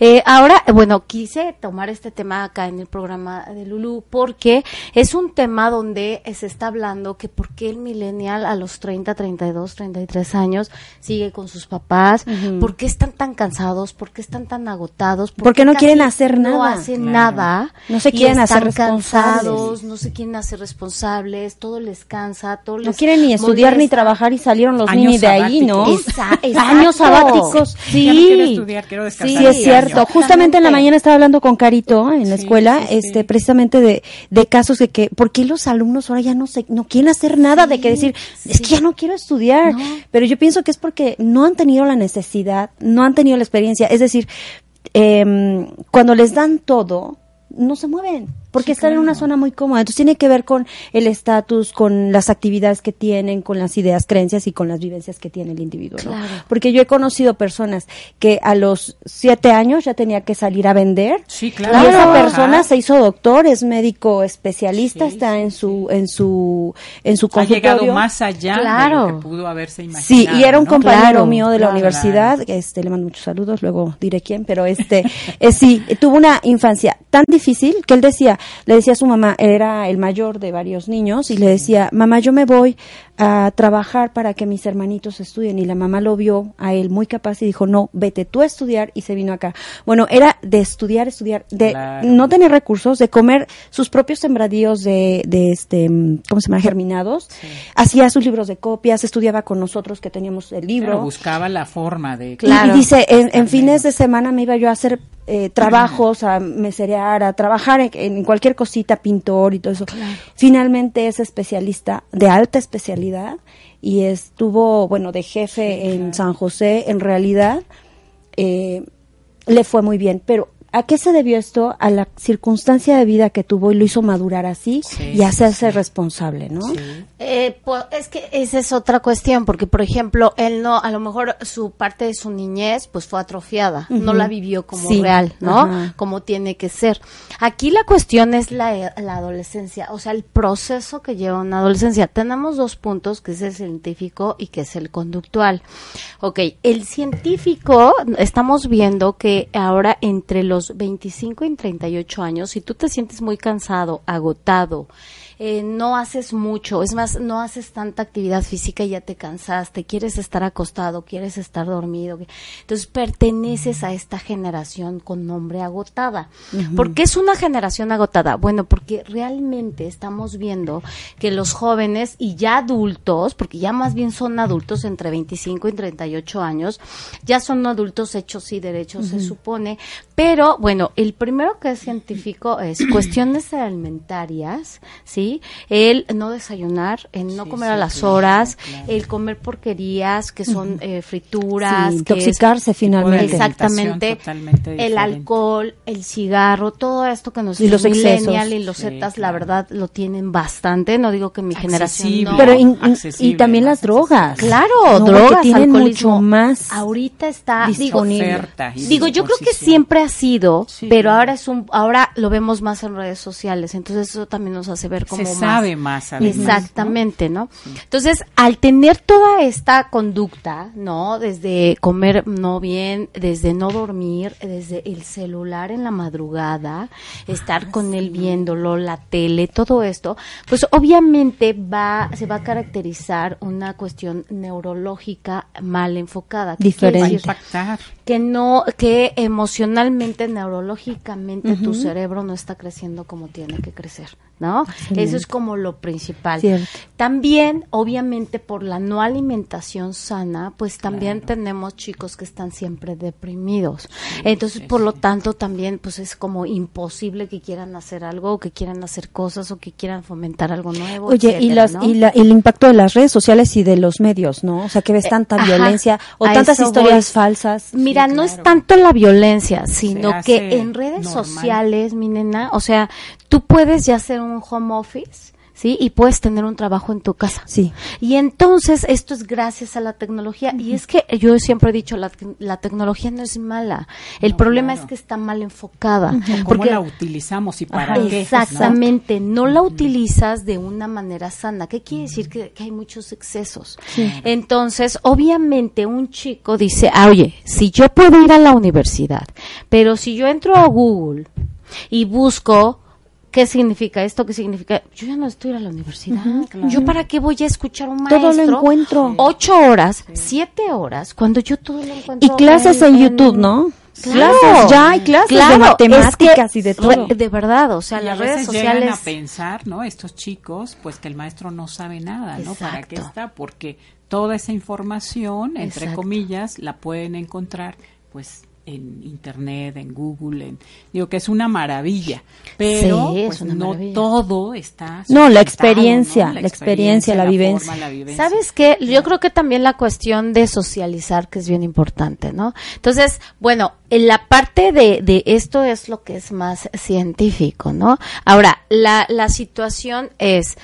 Eh, ahora, bueno, quise tomar este tema acá en el programa de Lulu porque es un tema donde se está hablando que por qué el millennial a los 30, 32, 33 años sigue con sus papás, por qué están tan cansados, por qué están tan agotados, porque no quieren hacer nada. No hacen nada. No se quieren hacer responsables. no se quieren hacer responsables, todo les cansa, todo No quieren ni estudiar ni trabajar y salieron los niños de ahí, ¿no? [LAUGHS] Años sabáticos. Sí. sí, es cierto. Justamente en la mañana estaba hablando con Carito en la escuela, este precisamente de, de casos de que por qué los alumnos ahora ya no se no quieren hacer nada de que decir, es que ya no quiero estudiar, pero yo pienso que es porque no han tenido la necesidad, no han tenido la experiencia, es decir, eh, cuando les dan todo, no se mueven porque están en una zona muy cómoda. Entonces tiene que ver con el estatus, con las actividades que tienen, con las ideas, creencias y con las vivencias que tiene el individuo. Porque yo he conocido personas que a los siete años ya tenía que salir a vender. Sí, claro. Y esa persona se hizo doctor, es médico especialista, está en su en su en su Ha llegado más allá claro. de lo que pudo haberse imaginado. Sí, y era un ¿no? compañero Claro, mío de la claro. universidad, este le mando muchos saludos, luego diré quién, pero este [LAUGHS] eh, sí, tuvo una infancia tan difícil que él decía, le decía a su mamá, era el mayor de varios niños y le decía, "Mamá, yo me voy a trabajar para que mis hermanitos estudien." Y la mamá lo vio a él muy capaz y dijo, "No, vete tú a estudiar" y se vino acá. Bueno, era de estudiar, estudiar, de Claro. no tener recursos, de comer sus propios sembradíos de, de este, ¿cómo se llama? Germinados. Hacía sus libros de copias, estudiaba con nosotros que teníamos el libro. Buscaba la forma de... Claro. Y, dice, en, en fines de semana me iba yo a hacer eh, trabajos, a meserear, a trabajar en, en cualquier cosita, pintor y todo eso. Finalmente es especialista de alta especialidad y estuvo, bueno, de jefe en San José. En realidad, eh, le fue muy bien, pero ¿a qué se debió esto? A la circunstancia de vida que tuvo y lo hizo madurar así Sí, y hacerse responsable, ¿no? Eh, pues, es que esa es otra cuestión, porque por ejemplo, él no, a lo mejor su parte de su niñez pues fue atrofiada, no la vivió como Sí, real, ¿no? ajá. Como tiene que ser. Aquí la cuestión es la, la adolescencia, o sea, el proceso que lleva una adolescencia. Tenemos dos puntos, que es el científico y que es el conductual. Ok, el científico, estamos viendo que ahora entre los 25 y 38 años, si tú te sientes muy cansado, agotado, eh, no haces mucho, es más, no haces tanta actividad física y ya te cansaste, quieres estar acostado, quieres estar dormido. Entonces perteneces a esta generación con nombre agotada. ¿Por qué es una generación agotada? Bueno, porque realmente estamos viendo que los jóvenes y ya adultos, porque ya más bien son adultos entre 25 y 38 años, ya son adultos hechos y derechos, se supone, pero bueno, el primero que es científico es cuestiones [COUGHS] alimentarias, ¿sí? El no desayunar, el no Sí, comer sí, a las claro, horas, claro. el comer porquerías que son eh, frituras, Sí, que es- intoxicarse finalmente. Exactamente. totalmente El alcohol, el cigarro, todo esto que nos Y los millennial excesos. y los Sí, zetas, la verdad, lo tienen bastante. No digo que mi generación no. Pero in- in- accesible, y también las drogas. Claro, No, drogas, tienen mucho más Ahorita está digo, disponible. Oferta y Digo, yo creo que siempre ha sido, Sí, pero claro. ahora es un, ahora lo vemos más en redes sociales, entonces eso también nos hace ver como Se más. sabe más, además. Exactamente, ¿no? Entonces, al tener toda esta conducta, ¿no? Desde comer no bien, desde no dormir, desde el celular en la madrugada, estar con él viéndolo, la tele, todo esto, pues obviamente va, se va a caracterizar una cuestión neurológica mal enfocada. ¿Qué quiere Diferente. Va a impactar. Que no, que emocionalmente, neurológicamente tu cerebro no está creciendo como tiene que crecer, ¿no? Eso es como lo principal. Cierto. También, obviamente, por la no alimentación sana, pues también tenemos chicos que están siempre deprimidos. Entonces, por lo tanto, también, pues es como imposible que quieran hacer algo, o que quieran hacer cosas, o que quieran fomentar algo nuevo. Oye, y, las, ¿no? y la- el impacto de las redes sociales y de los medios, ¿no? O sea, que ves tanta ajá, violencia o tantas historias voy. falsas. Mira, no es tanto la violencia, sino que en redes sociales, mi nena, o sea, tú puedes ya hacer un home office, ¿sí? Y puedes tener un trabajo en tu casa. Sí. Y entonces esto es gracias a la tecnología. Y es que yo siempre he dicho, la, la tecnología no es mala. El No, problema claro. es que está mal enfocada. ¿Cómo Porque la utilizamos y para Ajá, qué? Exactamente, no la utilizas de una manera sana. ¿Qué quiere decir? Que, que hay muchos excesos. Entonces, obviamente, un chico dice, ah, oye, si yo puedo ir a la universidad, pero si yo entro a Google y busco ¿Qué significa esto? ¿Qué significa? Yo ya no estoy a la universidad. ¿Yo para qué voy a escuchar a un maestro? Todo lo encuentro. Ocho horas, siete horas, cuando yo todo lo encuentro. Y clases en, YouTube, ¿no? Claro. Clases, ya hay clases Claro, de matemáticas es que y de todo. de verdad, o sea, Y a las redes veces llegan sociales. a pensar, ¿no? Estos chicos, pues que el maestro no sabe nada, ¿no? ¿Para qué está? Porque toda esa información, entre Exacto. comillas, la pueden encontrar, pues en internet, en Google, en, digo que es una maravilla, pero pues, no todo está No, la experiencia, la, experiencia, la, vivencia. ¿Sabes qué? Yo creo que también la cuestión de socializar que es bien importante, ¿no? Entonces, bueno, en la parte de, de esto es lo que es más científico, ¿no? Ahora, la, la situación es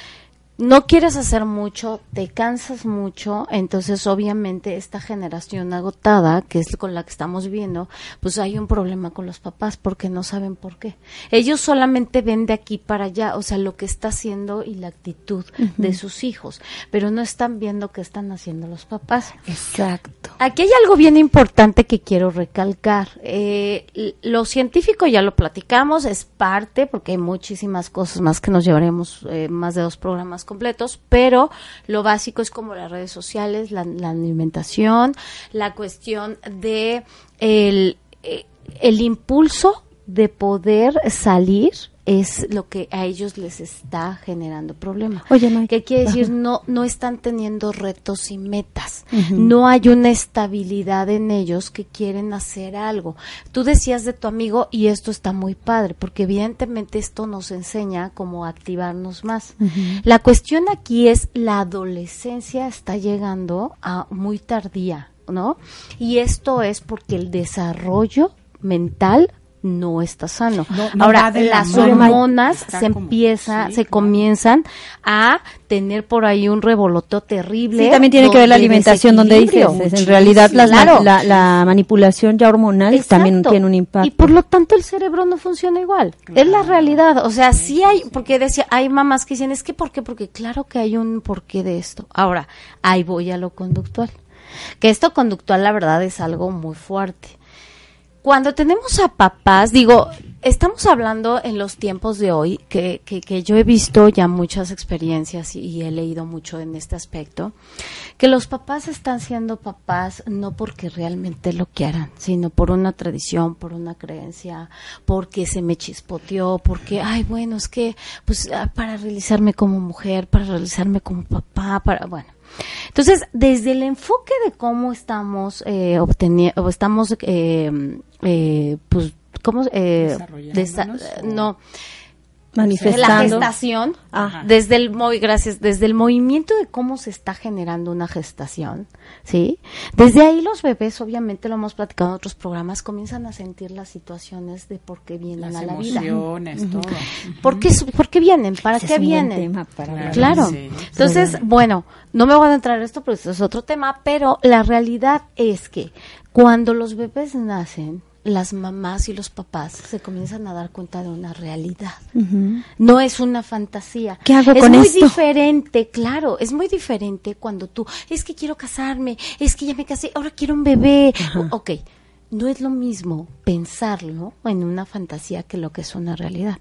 no quieres hacer mucho, te cansas mucho, entonces obviamente esta generación agotada, que es con la que estamos viendo, pues hay un problema con los papás porque no saben por qué. Ellos solamente ven de aquí para allá, o sea, lo que está haciendo y la actitud de sus hijos, pero no están viendo qué están haciendo los papás. Exacto. Aquí hay algo bien importante que quiero recalcar. Eh, lo científico ya lo platicamos, es parte, porque hay muchísimas cosas más que nos llevaremos eh, más de dos programas completos, pero lo básico es como las redes sociales, la, alimentación, la cuestión de el, eh, el impulso de poder salir es lo que a ellos les está generando problema. Oye, ¿Qué quiere decir? No, no están teniendo retos y metas. No hay una estabilidad en ellos que quieren hacer algo. Tú decías de tu amigo y esto está muy padre, porque evidentemente esto nos enseña cómo activarnos más. La cuestión aquí es la adolescencia está llegando a muy tardía, ¿no? Y esto es porque el desarrollo mental no está sano. Ahora, las hormonas se empieza, se comienzan a tener por ahí un revoloteo terrible. Sí, también tiene que ver la alimentación donde dices, en realidad la, manipulación ya hormonal también tiene un impacto. Y por lo tanto el cerebro no funciona igual. Es la realidad, o sea, sí hay, porque decía, hay mamás que dicen, es que ¿por qué? Porque claro que hay un porqué de esto. Ahora, ahí voy a lo conductual. Que esto conductual la verdad es algo muy fuerte cuando tenemos a papás, digo, estamos hablando en los tiempos de hoy, que, que, yo he visto ya muchas experiencias y, he leído mucho en este aspecto, que los papás están siendo papás no porque realmente lo quieran, sino por una tradición, por una creencia, porque se me chispoteó, porque, ay, bueno, es que, pues, ah, para realizarme como mujer, para realizarme como papá, para, bueno. Entonces, desde el enfoque de cómo estamos eh, obteniendo, estamos eh, eh, pues, ¿cómo? Eh, no manifestando. La gestación. Desde el gracias desde el movimiento de cómo se está generando una gestación sí desde ahí los bebés obviamente lo hemos platicado en otros programas comienzan a sentir las situaciones de por qué vienen a la vida. todo. ¿Por, qué, ¿Por qué vienen para qué vienen claro entonces bueno no me voy a entrar en esto porque es otro tema pero la realidad es que cuando los bebés nacen las mamás y los papás se comienzan a dar cuenta de una realidad. No es una fantasía. ¿Qué hago es muy diferente, claro, es muy diferente cuando tú, es que quiero casarme, es que ya me casé, ahora quiero un bebé. Ok, no es lo mismo pensarlo en una fantasía que lo que es una realidad.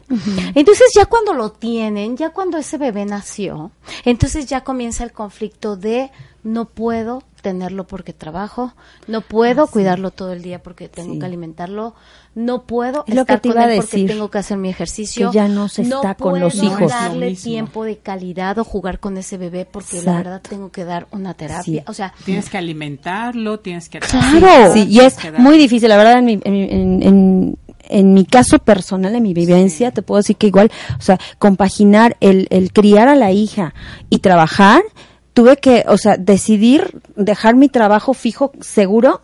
Entonces ya cuando lo tienen, ya cuando ese bebé nació, entonces ya comienza el conflicto de no puedo tenerlo porque trabajo, no puedo cuidarlo todo el día porque tengo que alimentarlo, no puedo es estar con él porque tengo que hacer mi ejercicio, que ya no se está con los hijos, darle tiempo de calidad o jugar con ese bebé porque la verdad tengo que dar una terapia, o sea, tienes que alimentarlo, tienes que claro, sí, y es muy difícil, la verdad en mi, en, en, en mi caso personal, en mi vivencia, te puedo decir que igual, o sea, compaginar el, el criar a la hija y trabajar tuve que, o sea, decidir dejar mi trabajo fijo, seguro,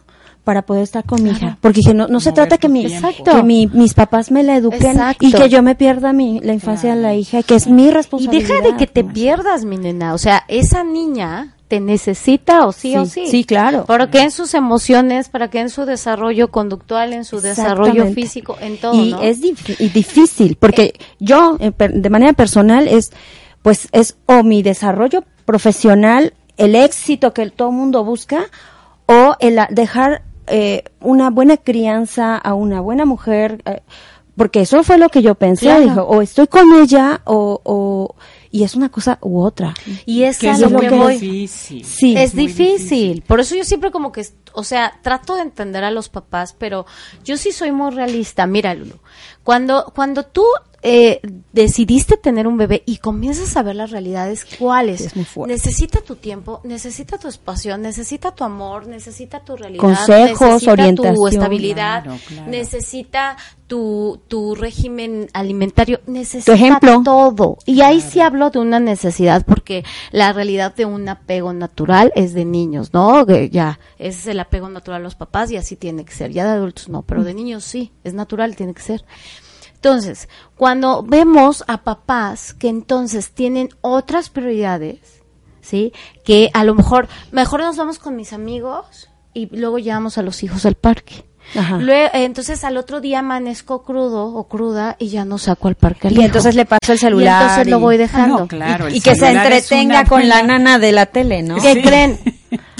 para poder estar con mi hija. Porque dije, no, no se trata que, mi, que mis papás me la eduquen y que yo me pierda mi, la infancia de la hija, que es mi responsabilidad. Y deja de que te pierdas, mi nena. O sea, esa niña te necesita o sí, o sí. Sí, claro. Para que en sus emociones, para que en su desarrollo conductual, en su desarrollo físico, en todo. Y es difícil, porque yo, eh, de manera personal, es, pues, es o mi desarrollo profesional, el éxito que todo mundo busca, o el dejar eh, una buena crianza a una buena mujer, eh, porque eso fue lo que yo pensé, dijo, o estoy con ella, o, o y es una cosa u otra. Y es, que lo que, Difícil. Sí, es difícil. Por eso yo siempre como que, o sea, trato de entender a los papás, pero yo sí soy muy realista. Mira, Lulu, cuando, cuando tú eh, decidiste tener un bebé y comienzas a ver las realidades, ¿cuáles? es muy fuerte. necesita tu tiempo, necesita tu espacio, necesita tu amor, necesita tu realidad, Consejos, necesita orientación. tu estabilidad, Claro, claro. necesita tu, tu régimen alimentario, necesita ejemplo. todo. Y ahí sí hablo de una necesidad, porque la realidad de un apego natural es de niños, ¿no? Que ya, ese es el apego natural a los papás y así tiene que ser. Ya de adultos no, pero de niños sí, es natural, tiene que ser. Entonces, cuando vemos a papás que entonces tienen otras prioridades, ¿sí? Que a lo mejor, mejor nos vamos con mis amigos y luego llevamos a los hijos al parque. Ajá. Lue- eh, entonces al otro día amanezco crudo o cruda y ya no saco al parque al Y hijo. entonces le paso el Y celular. entonces lo y- voy dejando. Ah, no, claro, y que se entretenga una con la nana de la tele, ¿no? ¿Qué creen?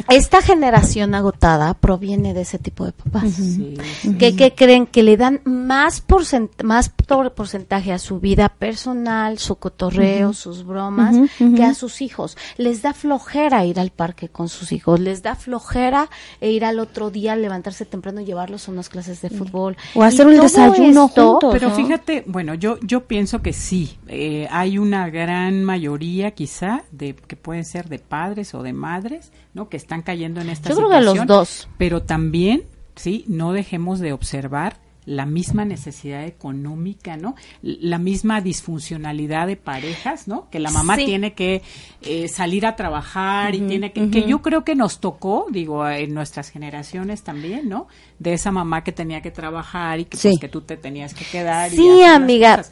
Esta generación agotada proviene de ese tipo de papás. Sí, ¿Qué, qué creen? Que le dan más, porcent más por- porcentaje a su vida personal, su cotorreo, sus bromas, que a sus hijos. Les da flojera ir al parque con sus hijos, les da flojera e ir al otro día, levantarse temprano y llevarlos a unas clases de fútbol. O hacer Y un desayuno juntos. Pero ¿no? fíjate, bueno, yo yo pienso que sí, eh, hay una gran mayoría quizá de que pueden ser de padres o de madres, ¿no? Que están cayendo en esta Yo creo que los situación, dos. Pero también, sí, no dejemos de observar la misma necesidad económica, ¿no? La misma disfuncionalidad de parejas, ¿no? Que la mamá Sí. tiene que eh, salir a trabajar y tiene que, que yo creo que nos tocó, digo, en nuestras generaciones también, ¿no? De esa mamá que tenía que trabajar y que, pues, que tú te tenías que quedar. y Sí, las amiga.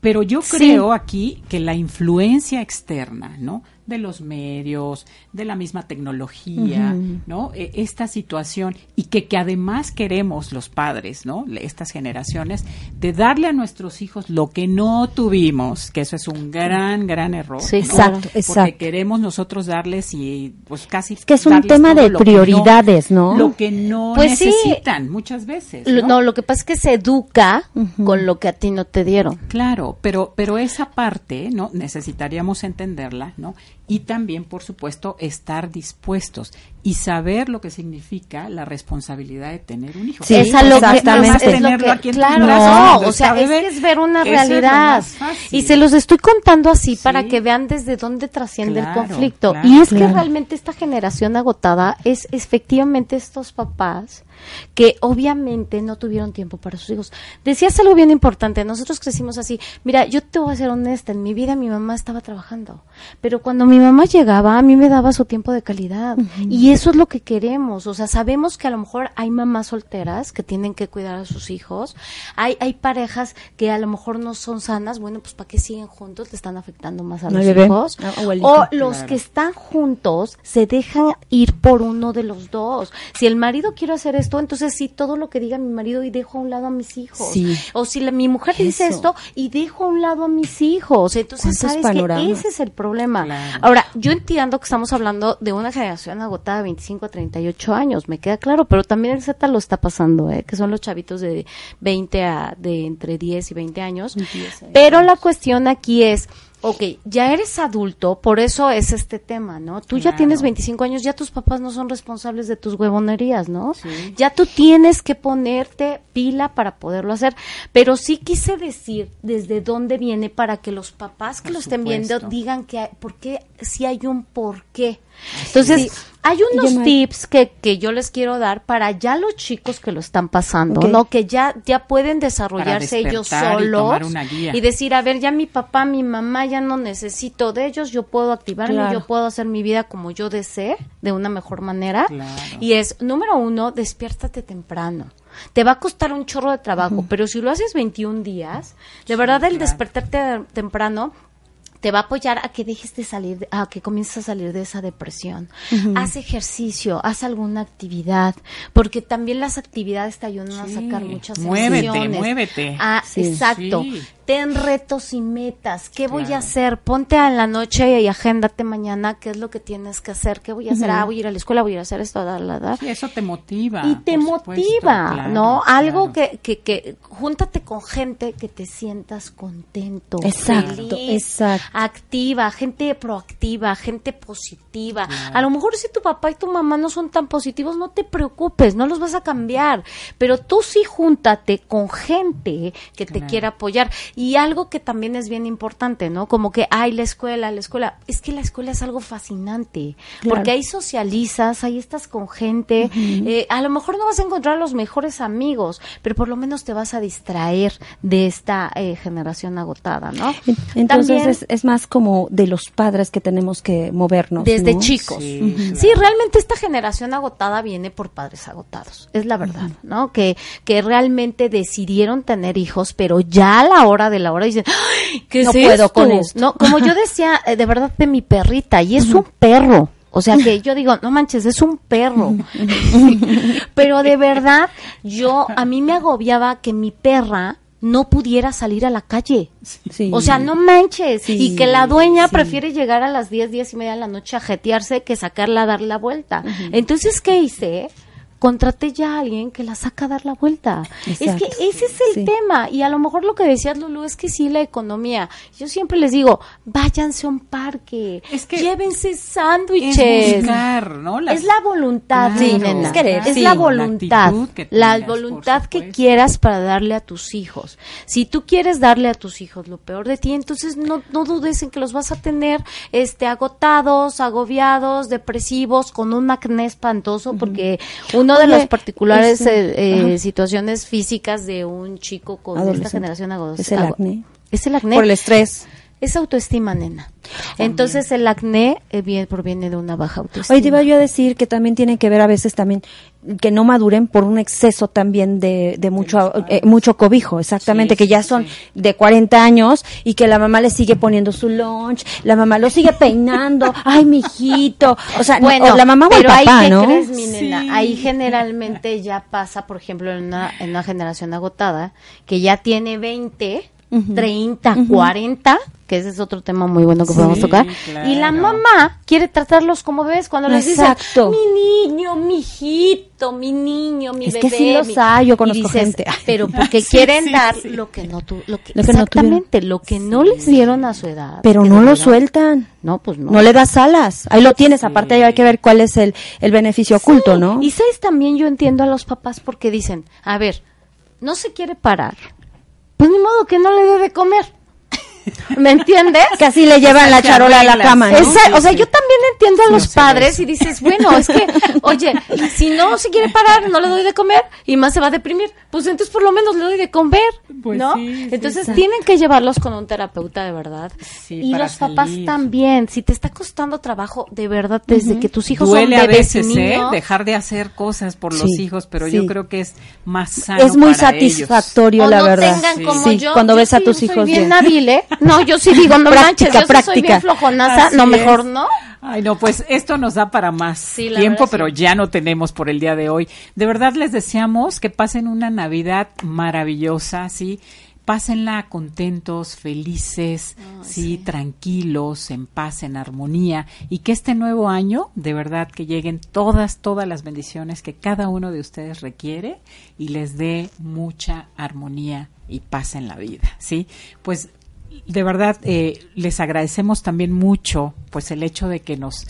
Pero yo Sí. creo aquí que la influencia externa, ¿no? De los medios, de la misma tecnología, ¿no? E- esta situación y que, que además queremos los padres, ¿no? Estas generaciones, de darle a nuestros hijos lo que no tuvimos, que eso es un gran, gran error. Sí, ¿no? exacto, Porque exacto. queremos nosotros darles y pues casi... que es un tema de no- prioridades, ¿no? Lo que no Pues sí. necesitan muchas veces. No, lo que pasa es que se educa con lo que a ti no te dieron. Claro, pero, pero esa parte, ¿no? Necesitaríamos entenderla, ¿no? Y también, por supuesto, estar dispuestos y saber lo que significa la responsabilidad de tener un hijo. Sí, es a lo que, exactamente. es- es lo Tenerlo que- aquí en tus claro, no, o sea, es que es ver una realidad. y se los estoy contando así Sí. para que vean desde dónde trasciende Claro, el conflicto. claro. y es Claro. que realmente esta generación agotada es efectivamente estos papás que obviamente no tuvieron tiempo para sus hijos. Decías algo bien importante, nosotros crecimos así. Mira, yo te voy a ser honesta, en mi vida mi mamá estaba trabajando, pero cuando mi mamá llegaba, a mí me daba su tiempo de calidad. Y eso es lo que queremos, o sea, sabemos que a lo mejor hay mamás solteras que tienen que cuidar a sus hijos, hay, hay parejas que a lo mejor no son sanas, bueno, pues ¿para qué siguen juntos? Le están afectando más a los bebé, hijos. o los Claro. que están juntos se dejan ir por uno de los dos. Si el marido quiere hacer esto, entonces sí, todo lo que diga mi marido y dejo a un lado a mis hijos. Sí. O si la- mi mujer dice esto y dejo a un lado a mis hijos. Entonces, ¿Cuántos ¿sabes panoramas? que Ese es el problema. Claro. Ahora, yo entiendo que estamos hablando de una generación agotada de 25 a 38 años, me queda claro, pero también el Z lo está pasando, ¿eh? que son los chavitos de 20 a de entre 10 y 20 años. Pero la cuestión aquí es, ok, ya eres adulto, por eso es este tema, ¿no? Tú ya tienes 25 años, ya tus papás no son responsables de tus huevonerías, ¿no? Ya tú tienes que ponerte pila para poderlo hacer. Pero sí quise decir desde dónde viene para que los papás que Por lo estén viendo digan que hay, por qué, si hay un por qué. Entonces, hay unos tips que, que yo les quiero dar para ya los chicos que lo están pasando. ¿no? Que ya, ya pueden desarrollarse ellos y solos tomar una guía. y decir, a ver, ya mi papá, mi mamá, ya no necesito de ellos, yo puedo activarme, Claro. yo puedo hacer mi vida como yo desee, de una mejor manera. Claro. Y es, número uno, despiértate temprano. Te va a costar un chorro de trabajo, pero si lo haces 21 días, de verdad el claro. despertarte temprano te va a apoyar a que dejes de salir, a que comiences a salir de esa depresión. Haz ejercicio, haz alguna actividad, porque también las actividades te ayudan a sacar muchas muévete, emociones. muévete. Ah, Sí. exacto. Sí. Ten retos y metas. ¿Qué voy a hacer? Ponte a la noche y agéndate mañana qué es lo que tienes que hacer. ¿Qué voy a hacer? Ah, voy a ir a la escuela, voy a ir a hacer esto, da, da, da. Sí, eso te motiva. Y te supuesto, motiva, claro, ¿no? Algo claro. que, que, que júntate con gente que te sientas contento, Exacto, feliz. exacto. activa, gente proactiva, gente positiva. A lo mejor si tu papá y tu mamá no son tan positivos, no te preocupes, no los vas a cambiar, pero tú sí júntate con gente que te quiera apoyar. Y algo que también es bien importante, ¿no? Como que, ay, la escuela, la escuela, es que la escuela es algo fascinante, porque ahí socializas, ahí estás con gente, eh, a lo mejor no vas a encontrar los mejores amigos, pero por lo menos te vas a distraer de esta eh, generación agotada, ¿no? Entonces es, más como de los padres que tenemos que movernos. Desde chicos. Sí, realmente esta generación agotada viene por padres agotados, es la verdad, ¿no? Que, que realmente decidieron tener hijos, pero ya a la hora de la hora dicen, ¿qué no puedo con esto. No, como yo decía, eh, de verdad, de mi perrita, y es un perro. O sea que yo digo, no manches, es un perro. Pero de verdad, yo, a mí me agobiaba que mi perra no pudiera salir a la calle. O sea, no manches. y que la dueña prefiere llegar a las 10, 10 y media de la noche a jetearse que sacarla a dar la vuelta. Entonces, ¿qué hice? Contraté ya a alguien que la saca a dar la vuelta. Es que ese es el tema. Y a lo mejor lo que decías, Lulu, es que sí, la economía. Yo siempre les digo, váyanse a un parque, es que llévense sándwiches. Es ¿no? es la voluntad, Es, la voluntad. La, voluntad que quieras para darle a tus hijos. Si tú quieres darle a tus hijos lo peor de ti, entonces no, no dudes en que los vas a tener este agotados, agobiados, depresivos, con un acné espantoso, porque un uno de las particulares este, eh, situaciones físicas de un chico con esta generación agodosa. Es el acné. Es el acné. Por el estrés. Es autoestima, nena. Entonces el acné eh, proviene de una baja autoestima. Oye, te iba yo a decir que también tiene que ver a veces también que no maduren por un exceso también de, de mucho eh, mucho cobijo, exactamente, que ya son de 40 años y que la mamá le sigue poniendo su lunch, la mamá lo sigue peinando, [LAUGHS] ay, mijito, o sea, bueno, la mamá o el papá, ahí, ¿no? crees, mi nena? Ahí generalmente ya pasa, por ejemplo, en una, en una generación agotada, que ya tiene 20 30, 40, que ese es otro tema muy bueno que podemos tocar. Y la mamá quiere tratarlos como bebés cuando les dice, mi niño, mi hijito, mi niño, mi bebé. Es que sí los hay, yo conozco gente. [LAUGHS] Pero porque [LAUGHS] quieren dar lo que no tu, lo que, exactamente, lo que no les dieron a su edad. Pero no lo sueltan. No, pues no. No le das alas. Ahí lo tienes. Aparte hay que ver cuál es el, el beneficio oculto, ¿no? Y sabes también yo entiendo a los papás porque dicen, a ver, no se quiere parar pues ni modo que no le dé de comer. [LAUGHS] ¿Me entiendes? Que así le llevan la charola a la cama, ¿no? o sea, yo también entiendo a los padres y dices, bueno, es que, oye, si no se quiere parar, no le doy de comer y más se va a deprimir, pues entonces por lo menos le doy de comer, pues ¿no? entonces tienen que llevarlos con un terapeuta de verdad. y los papás también, si te está costando trabajo de verdad desde que tus hijos Duele son bebés a veces, ¿eh? Dejar de hacer cosas por los hijos, pero yo creo que es más sano Es muy satisfactorio, la verdad. Como yo, cuando ves a tus hijos bien. bien. [LAUGHS] No, yo sí digo, no manches, yo práctica. soy bien flojonaza, no, mejor no. Ay, no, pues esto nos da para más tiempo, pero ya no tenemos por el día de hoy. De verdad les deseamos que pasen una Navidad maravillosa, ¿sí? Pásenla contentos, felices, sí, tranquilos, en paz, en armonía y que este nuevo año, de verdad, que lleguen todas, todas las bendiciones que cada uno de ustedes requiere y les dé mucha armonía y paz en la vida, ¿sí? Pues de verdad eh, les agradecemos también mucho pues el hecho de que nos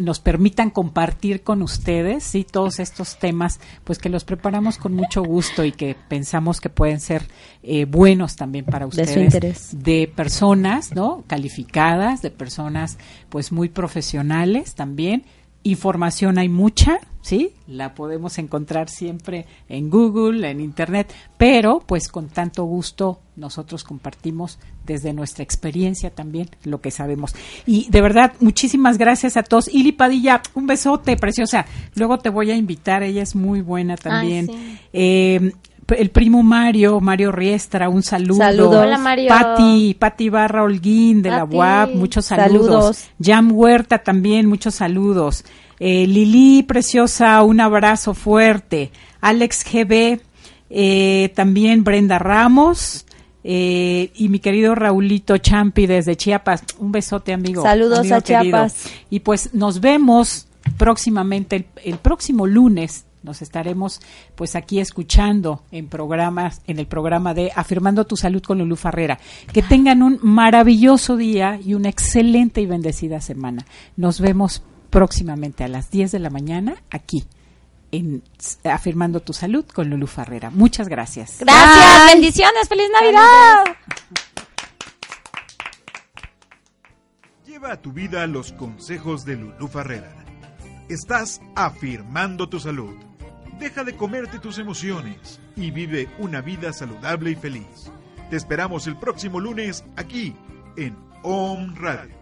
nos permitan compartir con ustedes sí todos estos temas pues que los preparamos con mucho gusto y que pensamos que pueden ser eh, buenos también para ustedes de, personas no calificadas de personas pues muy profesionales también información hay mucha, ¿sí? La podemos encontrar siempre en Google, en Internet, pero pues con tanto gusto nosotros compartimos desde nuestra experiencia también lo que sabemos. Y de verdad, muchísimas gracias a todos. Ili Padilla, un besote, preciosa. Luego te voy a invitar, ella es muy buena también. Eh, el primo Mario, Mario Riestra, un saludo. Saludos. Hola, Mario. Pati, Pati Barra Holguín de la UAP, muchos saludos. Jam Huerta también, muchos saludos. Eh, Lili Preciosa, un abrazo fuerte. Alex GB, eh, también Brenda Ramos. Eh, y mi querido Raulito Champi desde Chiapas, un besote amigo. Saludos a Chiapas. Y pues nos vemos próximamente el próximo lunes Nos estaremos pues aquí escuchando en programas, en el programa de Afirmando tu Salud con Lulú Farrera. Que tengan un maravilloso día y una excelente y bendecida semana. Nos vemos próximamente a las 10 de la mañana aquí en Afirmando tu Salud con Lulú Farrera. Muchas gracias. Gracias, bendiciones, feliz Navidad. Lleva a tu vida los consejos de Lulú Farrera. Estás afirmando tu salud. Deja de comerte tus emociones y vive una vida saludable y feliz. Te esperamos el próximo lunes aquí en Om Radio.